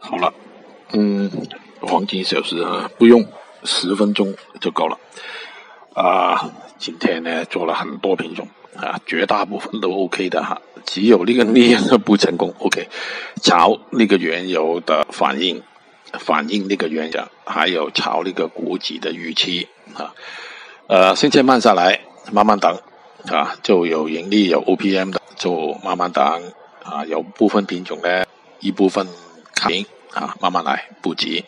好了，嗯，黄金小时啊，不用十分钟就够了。啊，今天呢做了很多品种啊，绝大部分都 OK 的哈，只有那个镍不成功。OK，炒那个原油的反应，反映那个原油，还有炒那个股指的预期啊。呃，现在慢下来，慢慢等啊，就有盈利有 OPM 的，就慢慢等啊。有部分品种呢，一部分。停啊，慢慢来，不急。